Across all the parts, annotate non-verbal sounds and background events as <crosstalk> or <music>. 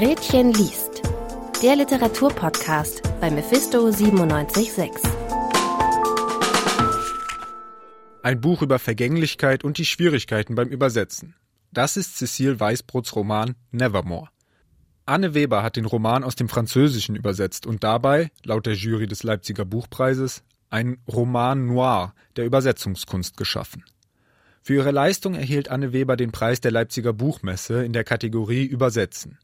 Gretchen liest. Der Literaturpodcast bei Mephisto 976. Ein Buch über Vergänglichkeit und die Schwierigkeiten beim Übersetzen. Das ist Cecile Weißbrots Roman Nevermore. Anne Weber hat den Roman aus dem Französischen übersetzt und dabei, laut der Jury des Leipziger Buchpreises, ein Roman noir der Übersetzungskunst geschaffen. Für ihre Leistung erhielt Anne Weber den Preis der Leipziger Buchmesse in der Kategorie Übersetzen.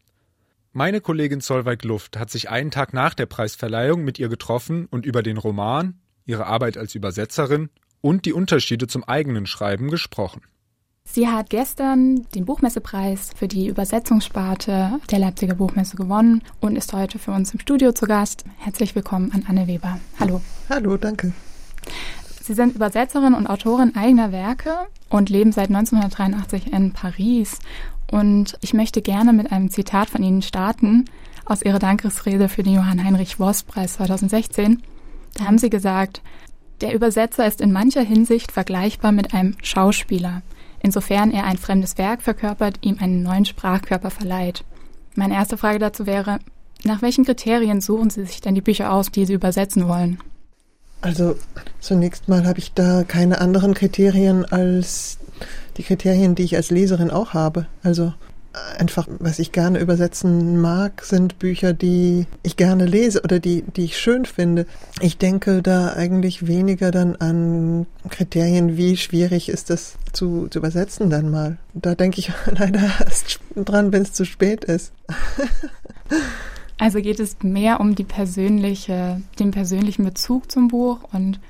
Meine Kollegin Solveig Luft hat sich einen Tag nach der Preisverleihung mit ihr getroffen und über den Roman, ihre Arbeit als Übersetzerin und die Unterschiede zum eigenen Schreiben gesprochen. Sie hat gestern den Buchmessepreis für die Übersetzungssparte der Leipziger Buchmesse gewonnen und ist heute für uns im Studio zu Gast. Herzlich willkommen an Anne Weber. Hallo. Hallo, danke. Sie sind Übersetzerin und Autorin eigener Werke und leben seit 1983 in Paris. Und ich möchte gerne mit einem Zitat von Ihnen starten aus Ihrer Dankesrede für den Johann Heinrich Wost Preis 2016. Da haben Sie gesagt, der Übersetzer ist in mancher Hinsicht vergleichbar mit einem Schauspieler, insofern er ein fremdes Werk verkörpert, ihm einen neuen Sprachkörper verleiht. Meine erste Frage dazu wäre, nach welchen Kriterien suchen Sie sich denn die Bücher aus, die Sie übersetzen wollen? Also zunächst mal habe ich da keine anderen Kriterien als die Kriterien, die ich als Leserin auch habe. Also einfach, was ich gerne übersetzen mag, sind Bücher, die ich gerne lese oder die, die ich schön finde. Ich denke da eigentlich weniger dann an Kriterien, wie schwierig ist das zu, zu übersetzen dann mal. Da denke ich <laughs> leider erst dran, wenn es zu spät ist. <laughs> Also geht es mehr um die persönliche, den persönlichen Bezug zum Buch und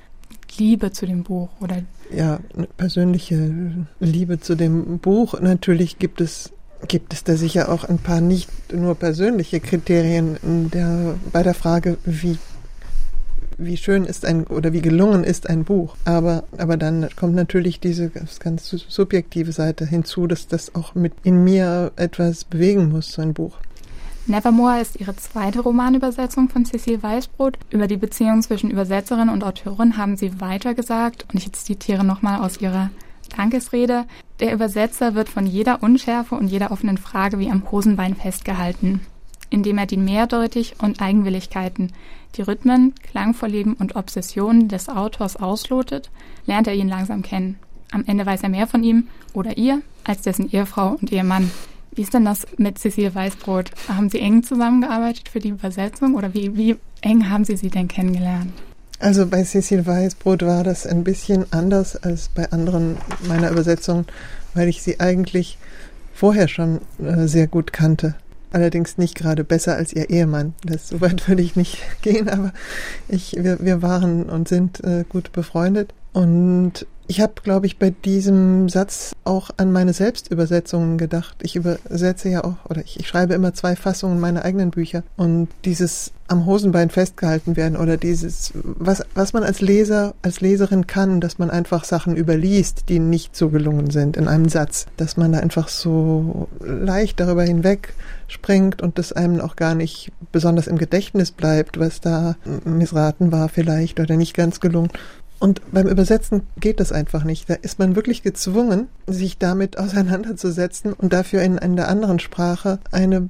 Liebe zu dem Buch oder? Ja, persönliche Liebe zu dem Buch. Natürlich gibt es gibt es da sicher auch ein paar nicht nur persönliche Kriterien der, bei der Frage, wie wie schön ist ein oder wie gelungen ist ein Buch. Aber, aber dann kommt natürlich diese ganz subjektive Seite hinzu, dass das auch mit in mir etwas bewegen muss, so ein Buch. Nevermore ist ihre zweite Romanübersetzung von Cecile Weißbrot. Über die Beziehung zwischen Übersetzerin und Autorin haben sie weiter gesagt, und ich zitiere nochmal aus ihrer Dankesrede, der Übersetzer wird von jeder Unschärfe und jeder offenen Frage wie am Hosenbein festgehalten, indem er die Mehrdeutig und Eigenwilligkeiten, die Rhythmen, Klangvorlieben und Obsessionen des Autors auslotet, lernt er ihn langsam kennen. Am Ende weiß er mehr von ihm oder ihr als dessen Ehefrau und Ehemann. Wie ist denn das mit Cecile Weißbrot? Haben Sie eng zusammengearbeitet für die Übersetzung oder wie, wie eng haben Sie sie denn kennengelernt? Also bei Cecile Weißbrot war das ein bisschen anders als bei anderen meiner Übersetzungen, weil ich sie eigentlich vorher schon äh, sehr gut kannte. Allerdings nicht gerade besser als ihr Ehemann. Das so weit <laughs> würde ich nicht gehen, aber ich, wir, wir waren und sind äh, gut befreundet. Und ich habe, glaube ich, bei diesem Satz auch an meine Selbstübersetzungen gedacht. Ich übersetze ja auch, oder ich, ich, schreibe immer zwei Fassungen meiner eigenen Bücher. Und dieses am Hosenbein festgehalten werden oder dieses, was, was man als Leser, als Leserin kann, dass man einfach Sachen überliest, die nicht so gelungen sind in einem Satz. Dass man da einfach so leicht darüber hinweg springt und das einem auch gar nicht besonders im Gedächtnis bleibt, was da missraten war vielleicht oder nicht ganz gelungen. Und beim Übersetzen geht das einfach nicht. Da ist man wirklich gezwungen, sich damit auseinanderzusetzen und dafür in einer anderen Sprache eine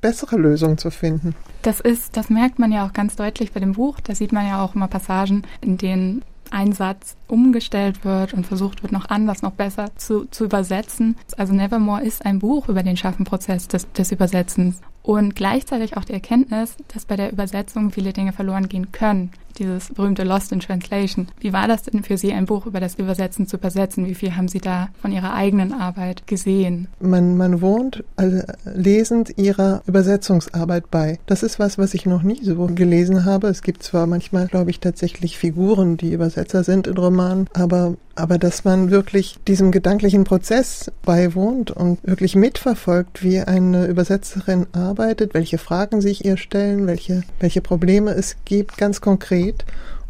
bessere Lösung zu finden. Das ist, das merkt man ja auch ganz deutlich bei dem Buch. Da sieht man ja auch immer Passagen, in denen ein Satz umgestellt wird und versucht wird, noch anders, noch besser zu, zu übersetzen. Also Nevermore ist ein Buch über den Schaffenprozess des, des Übersetzens und gleichzeitig auch die Erkenntnis, dass bei der Übersetzung viele Dinge verloren gehen können dieses berühmte Lost in Translation. Wie war das denn für Sie, ein Buch über das Übersetzen zu übersetzen? Wie viel haben Sie da von Ihrer eigenen Arbeit gesehen? Man, man wohnt also lesend Ihrer Übersetzungsarbeit bei. Das ist was, was ich noch nie so gelesen habe. Es gibt zwar manchmal, glaube ich, tatsächlich Figuren, die Übersetzer sind in Romanen, aber aber dass man wirklich diesem gedanklichen Prozess beiwohnt und wirklich mitverfolgt, wie eine Übersetzerin arbeitet, welche Fragen sich ihr stellen, welche, welche Probleme es gibt, ganz konkret.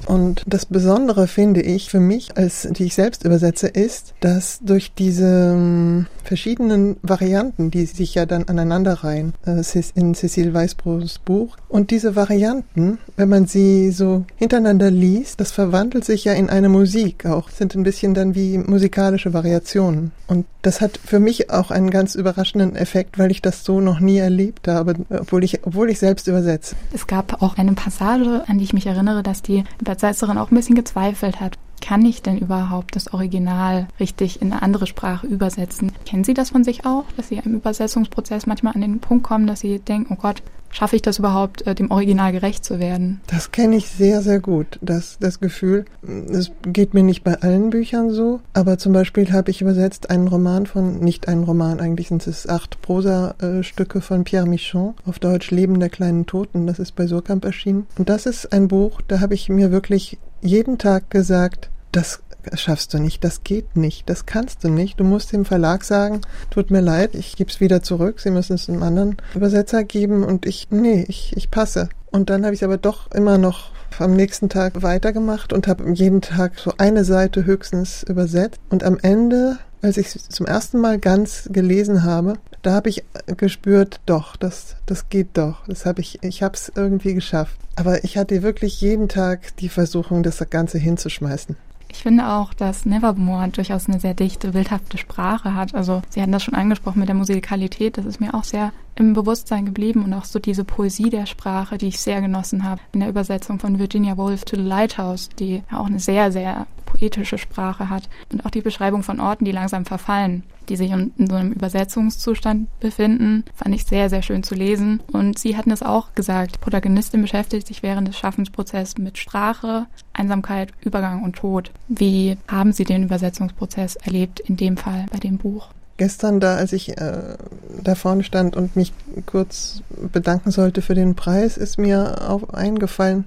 Und das Besondere finde ich für mich, als die ich selbst übersetze, ist, dass durch diese ähm, verschiedenen Varianten, die sich ja dann aneinanderreihen äh, in Cecile Weißbrots Buch, und diese Varianten, wenn man sie so hintereinander liest, das verwandelt sich ja in eine Musik auch, sind ein bisschen dann wie musikalische Variationen. Und das hat für mich auch einen ganz überraschenden Effekt, weil ich das so noch nie erlebt habe, obwohl ich, obwohl ich selbst übersetze. Es gab auch eine Passage, an die ich mich erinnere, dass die Übersetzerin auch ein bisschen gezweifelt hat. Kann ich denn überhaupt das Original richtig in eine andere Sprache übersetzen? Kennen Sie das von sich auch, dass Sie im Übersetzungsprozess manchmal an den Punkt kommen, dass Sie denken, oh Gott, schaffe ich das überhaupt, äh, dem Original gerecht zu werden? Das kenne ich sehr, sehr gut. Das, das Gefühl, es geht mir nicht bei allen Büchern so, aber zum Beispiel habe ich übersetzt einen Roman von, nicht einen Roman, eigentlich sind es acht Prosa-Stücke von Pierre Michon, auf Deutsch Leben der kleinen Toten, das ist bei Surkamp erschienen. Und das ist ein Buch, da habe ich mir wirklich jeden Tag gesagt, das schaffst du nicht, das geht nicht, das kannst du nicht. Du musst dem Verlag sagen, tut mir leid, ich gebe es wieder zurück, sie müssen es einem anderen Übersetzer geben und ich, nee, ich, ich passe. Und dann habe ich aber doch immer noch am nächsten Tag weitergemacht und habe jeden Tag so eine Seite höchstens übersetzt. Und am Ende, als ich es zum ersten Mal ganz gelesen habe, da habe ich gespürt, doch, das, das geht doch. Das habe ich, ich habe es irgendwie geschafft. Aber ich hatte wirklich jeden Tag die Versuchung, das Ganze hinzuschmeißen. Ich finde auch, dass Nevermore durchaus eine sehr dichte, bildhafte Sprache hat. Also Sie hatten das schon angesprochen mit der Musikalität. Das ist mir auch sehr im Bewusstsein geblieben und auch so diese Poesie der Sprache, die ich sehr genossen habe in der Übersetzung von Virginia Woolf to the Lighthouse, die auch eine sehr, sehr poetische Sprache hat und auch die Beschreibung von Orten, die langsam verfallen, die sich in, so einem Übersetzungszustand befinden, fand ich sehr, sehr schön zu lesen. Und Sie hatten es auch gesagt, die Protagonistin beschäftigt sich während des Schaffensprozesses mit Sprache, Einsamkeit, Übergang und Tod. Wie haben Sie den Übersetzungsprozess erlebt in dem Fall bei dem Buch? gestern da, als ich äh, da vorne stand und mich kurz bedanken sollte für den Preis, ist mir auch eingefallen,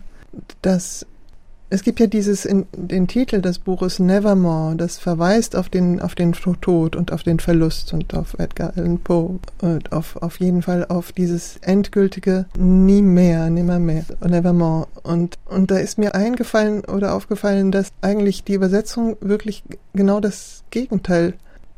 dass es gibt ja dieses in den Titel des Buches Nevermore, das verweist auf den auf den Tod und auf den Verlust und auf Edgar Allan Poe und auf auf jeden Fall auf dieses endgültige nie mehr, nimmer mehr, Nevermore. Und und da ist mir eingefallen oder aufgefallen, dass eigentlich die Übersetzung wirklich genau das Gegenteil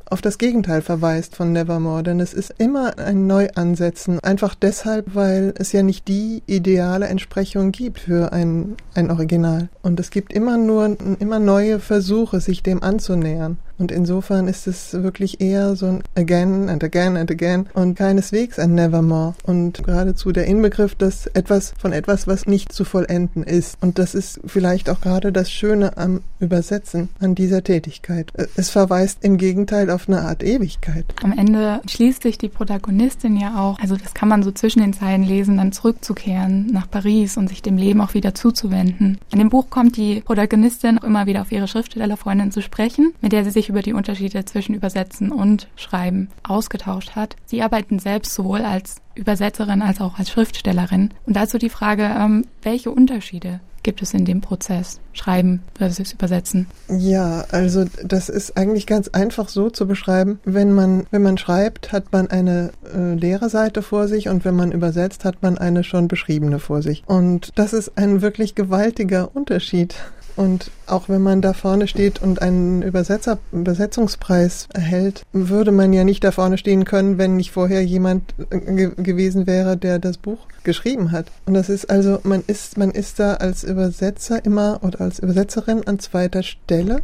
auf das Gegenteil verweist von Nevermore, denn es ist immer ein Neuansetzen, einfach deshalb, weil es ja nicht die ideale Entsprechung gibt für ein, ein Original. Und es gibt immer nur immer neue Versuche, sich dem anzunähern. Und insofern ist es wirklich eher so ein Again and Again and Again und keineswegs ein Nevermore. Und geradezu der Inbegriff des etwas von etwas, was nicht zu vollenden ist. Und das ist vielleicht auch gerade das Schöne am Übersetzen, an dieser Tätigkeit. Es verweist im Gegenteil auf eine Art Ewigkeit. Am Ende schließt sich die Protagonistin ja auch, also das kann man so zwischen den Zeilen lesen, dann zurückzukehren nach Paris und sich dem Leben auch wieder zuzuwenden. In dem Buch kommt die Protagonistin auch immer wieder auf ihre Schriftstellerfreundin zu sprechen, mit der sie sich sich über die Unterschiede zwischen Übersetzen und Schreiben ausgetauscht hat. Sie arbeiten selbst sowohl als Übersetzerin als auch als Schriftstellerin. Und dazu die Frage, ähm, welche Unterschiede gibt es in dem Prozess? Schreiben versus Übersetzen? Ja, also das ist eigentlich ganz einfach so zu beschreiben. Wenn man, wenn man schreibt, hat man eine äh, leere Seite vor sich und wenn man übersetzt, hat man eine schon beschriebene vor sich. Und das ist ein wirklich gewaltiger Unterschied. Und auch wenn man da vorne steht und einen Übersetzer, Übersetzungspreis erhält, würde man ja nicht da vorne stehen können, wenn nicht vorher jemand äh, ge gewesen wäre, der das Buch geschrieben hat. Und das ist also, man ist, man ist da als Übersetzer immer oder als Übersetzerin an zweiter Stelle.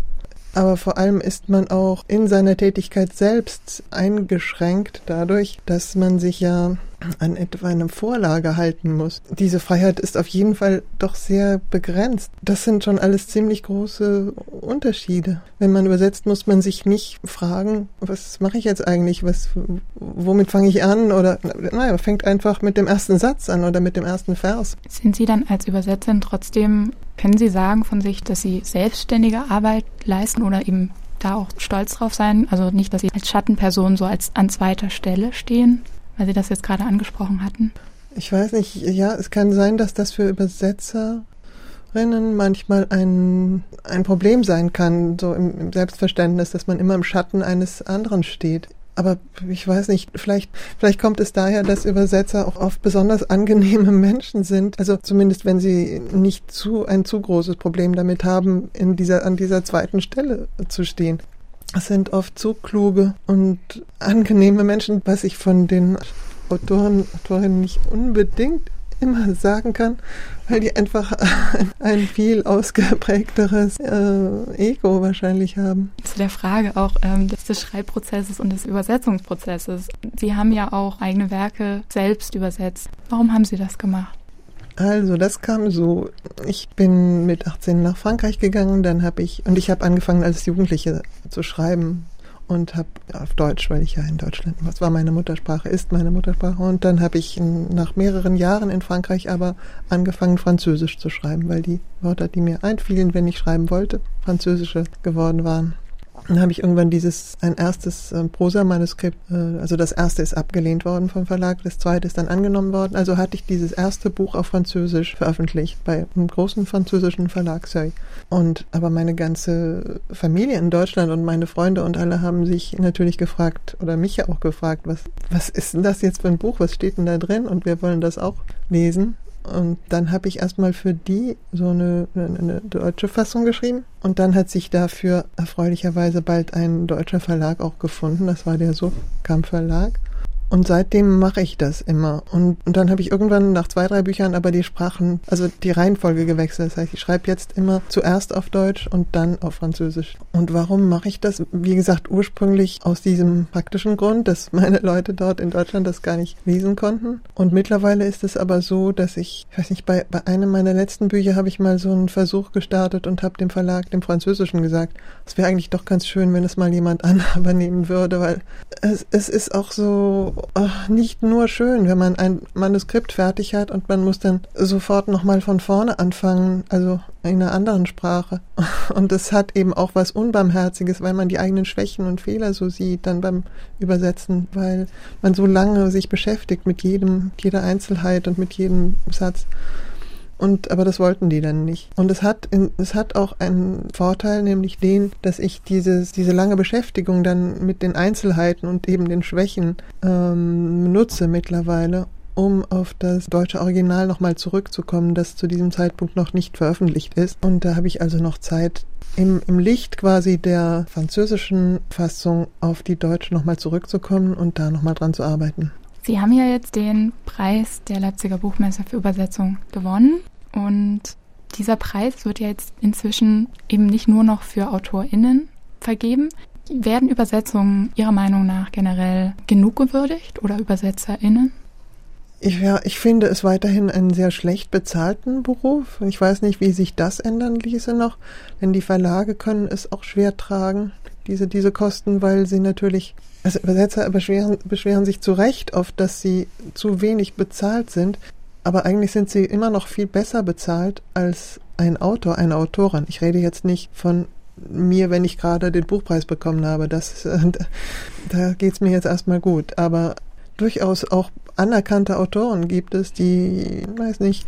Aber vor allem ist man auch in seiner Tätigkeit selbst eingeschränkt dadurch, dass man sich ja an etwa einer Vorlage halten muss. Diese Freiheit ist auf jeden Fall doch sehr begrenzt. Das sind schon alles ziemlich große Unterschiede. Wenn man übersetzt, muss man sich nicht fragen, was mache ich jetzt eigentlich, was, womit fange ich an oder, naja, fängt einfach mit dem ersten Satz an oder mit dem ersten Vers. Sind Sie dann als Übersetzerin trotzdem, können Sie sagen von sich, dass Sie selbstständige Arbeit leisten oder eben da auch stolz drauf sein? Also nicht, dass Sie als Schattenperson so als an zweiter Stelle stehen? weil Sie das jetzt gerade angesprochen hatten? Ich weiß nicht, ja, es kann sein, dass das für Übersetzerinnen manchmal ein, ein Problem sein kann, so im, im Selbstverständnis, dass man immer im Schatten eines anderen steht. Aber ich weiß nicht, vielleicht, vielleicht kommt es daher, dass Übersetzer auch oft besonders angenehme <laughs> Menschen sind. Also zumindest, wenn sie nicht zu, ein zu großes Problem damit haben, in dieser, an dieser zweiten Stelle zu stehen. Es sind oft zu kluge und angenehme Menschen, was ich von den Autoren, Autorinnen nicht unbedingt immer sagen kann, weil die einfach <laughs> ein viel ausgeprägteres äh, Ego wahrscheinlich haben. Zu der Frage auch ähm, des Schreibprozesses und des Übersetzungsprozesses. Sie haben ja auch eigene Werke selbst übersetzt. Warum haben Sie das gemacht? Also, das kam so. Ich bin mit 18 nach Frankreich gegangen, dann habe ich, und ich habe angefangen als Jugendliche zu schreiben und habe auf Deutsch, weil ich ja in Deutschland, was war meine Muttersprache, ist meine Muttersprache. Und dann habe ich nach mehreren Jahren in Frankreich aber angefangen, Französisch zu schreiben, weil die Wörter, die mir einfielen, wenn ich schreiben wollte, Französische geworden waren. Dann habe ich irgendwann dieses, ein erstes äh, Prosa-Manuskript, äh, also das erste ist abgelehnt worden vom Verlag, das zweite ist dann angenommen worden. Also hatte ich dieses erste Buch auf Französisch veröffentlicht bei einem großen französischen Verlag, Seuil. Und aber meine ganze Familie in Deutschland und meine Freunde und alle haben sich natürlich gefragt, oder mich ja auch gefragt, was, was ist denn das jetzt für ein Buch, was steht denn da drin? Und wir wollen das auch lesen. Und dann habe ich erstmal für die so eine, eine, deutsche Fassung geschrieben. Und dann hat sich dafür erfreulicherweise bald ein deutscher Verlag auch gefunden. Das war der Suchkamp Verlag. Und seitdem mache ich das immer. Und, und dann habe ich irgendwann nach zwei, drei Büchern aber die Sprachen, also die Reihenfolge gewechselt. Das heißt, ich schreibe jetzt immer zuerst auf Deutsch und dann auf Französisch. Und warum mache ich das? Wie gesagt, ursprünglich aus diesem praktischen Grund, dass <laughs> meine Leute dort in Deutschland das gar nicht lesen konnten. Und mittlerweile ist es aber so, dass ich, ich weiß nicht, bei, bei einem meiner letzten Bücher habe ich mal so einen Versuch gestartet und habe dem Verlag, dem Französischen gesagt, es wäre eigentlich doch ganz schön, wenn es mal jemand <laughs> übernehmen würde, weil es, es ist auch so nicht nur schön, wenn man ein Manuskript fertig hat und man muss dann sofort nochmal von vorne anfangen, also in einer anderen Sprache. <laughs> Und es hat eben auch was Unbarmherziges, weil man die eigenen Schwächen und Fehler so sieht dann beim Übersetzen, weil man so lange sich beschäftigt mit jedem, jeder Einzelheit und mit jedem Satz. Und, aber das wollten die dann nicht. Und es hat, in, es hat auch einen Vorteil, nämlich den, dass ich dieses, diese lange Beschäftigung dann mit den Einzelheiten und eben den Schwächen ähm, nutze mittlerweile, um auf das deutsche Original nochmal zurückzukommen, das zu diesem Zeitpunkt noch nicht veröffentlicht ist. Und da habe ich also noch Zeit, im, im Licht quasi der französischen Fassung auf die deutsche nochmal zurückzukommen und da nochmal dran zu arbeiten. Sie haben ja jetzt den Preis der Leipziger Buchmesse für Übersetzung gewonnen und dieser Preis wird ja jetzt inzwischen eben nicht nur noch für AutorInnen vergeben. Werden Übersetzungen Ihrer Meinung nach generell genug gewürdigt oder ÜbersetzerInnen? Ich, ja, ich finde es weiterhin einen sehr schlecht bezahlten Beruf. Ich weiß nicht, wie sich das ändern ließe noch, denn die Verlage können es auch schwer tragen, diese, diese Kosten, weil sie natürlich, also Übersetzer beschweren, beschweren sich zu Recht oft, dass sie zu wenig bezahlt sind, aber eigentlich sind sie immer noch viel besser bezahlt als ein Autor, eine Autorin. Ich rede jetzt nicht von mir, wenn ich gerade den Buchpreis bekommen habe. Das, <laughs> da geht's mir jetzt erstmal gut. Aber durchaus auch anerkannte Autoren gibt es, die, weiß nicht,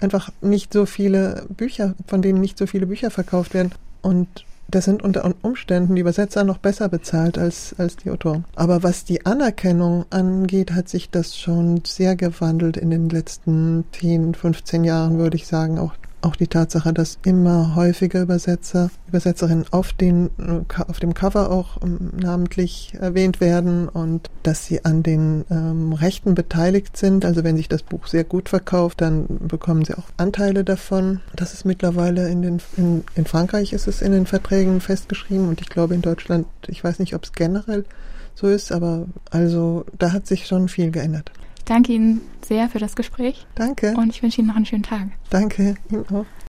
einfach nicht so viele Bücher, von denen nicht so viele Bücher verkauft werden. Und das sind unter Umständen die Übersetzer noch besser bezahlt als, als die Autoren. Aber was die Anerkennung angeht, hat sich das schon sehr gewandelt in den letzten 10, 15 Jahren, würde ich sagen. Auch auch die Tatsache, dass immer häufiger Übersetzer, Übersetzerinnen auf, den, auf dem Cover auch ähm, namentlich erwähnt werden und dass sie an den ähm, Rechten beteiligt sind. Also wenn sich das Buch sehr gut verkauft, dann bekommen sie auch Anteile davon. Das ist mittlerweile in den, in, in Frankreich ist es in den Verträgen festgeschrieben und ich glaube in Deutschland, ich weiß nicht, ob es generell so ist, aber also da hat sich schon viel geändert danke Ihnen sehr für das Gespräch. Danke. Und ich wünsche Ihnen noch einen schönen Tag. Danke, Ihnen auch.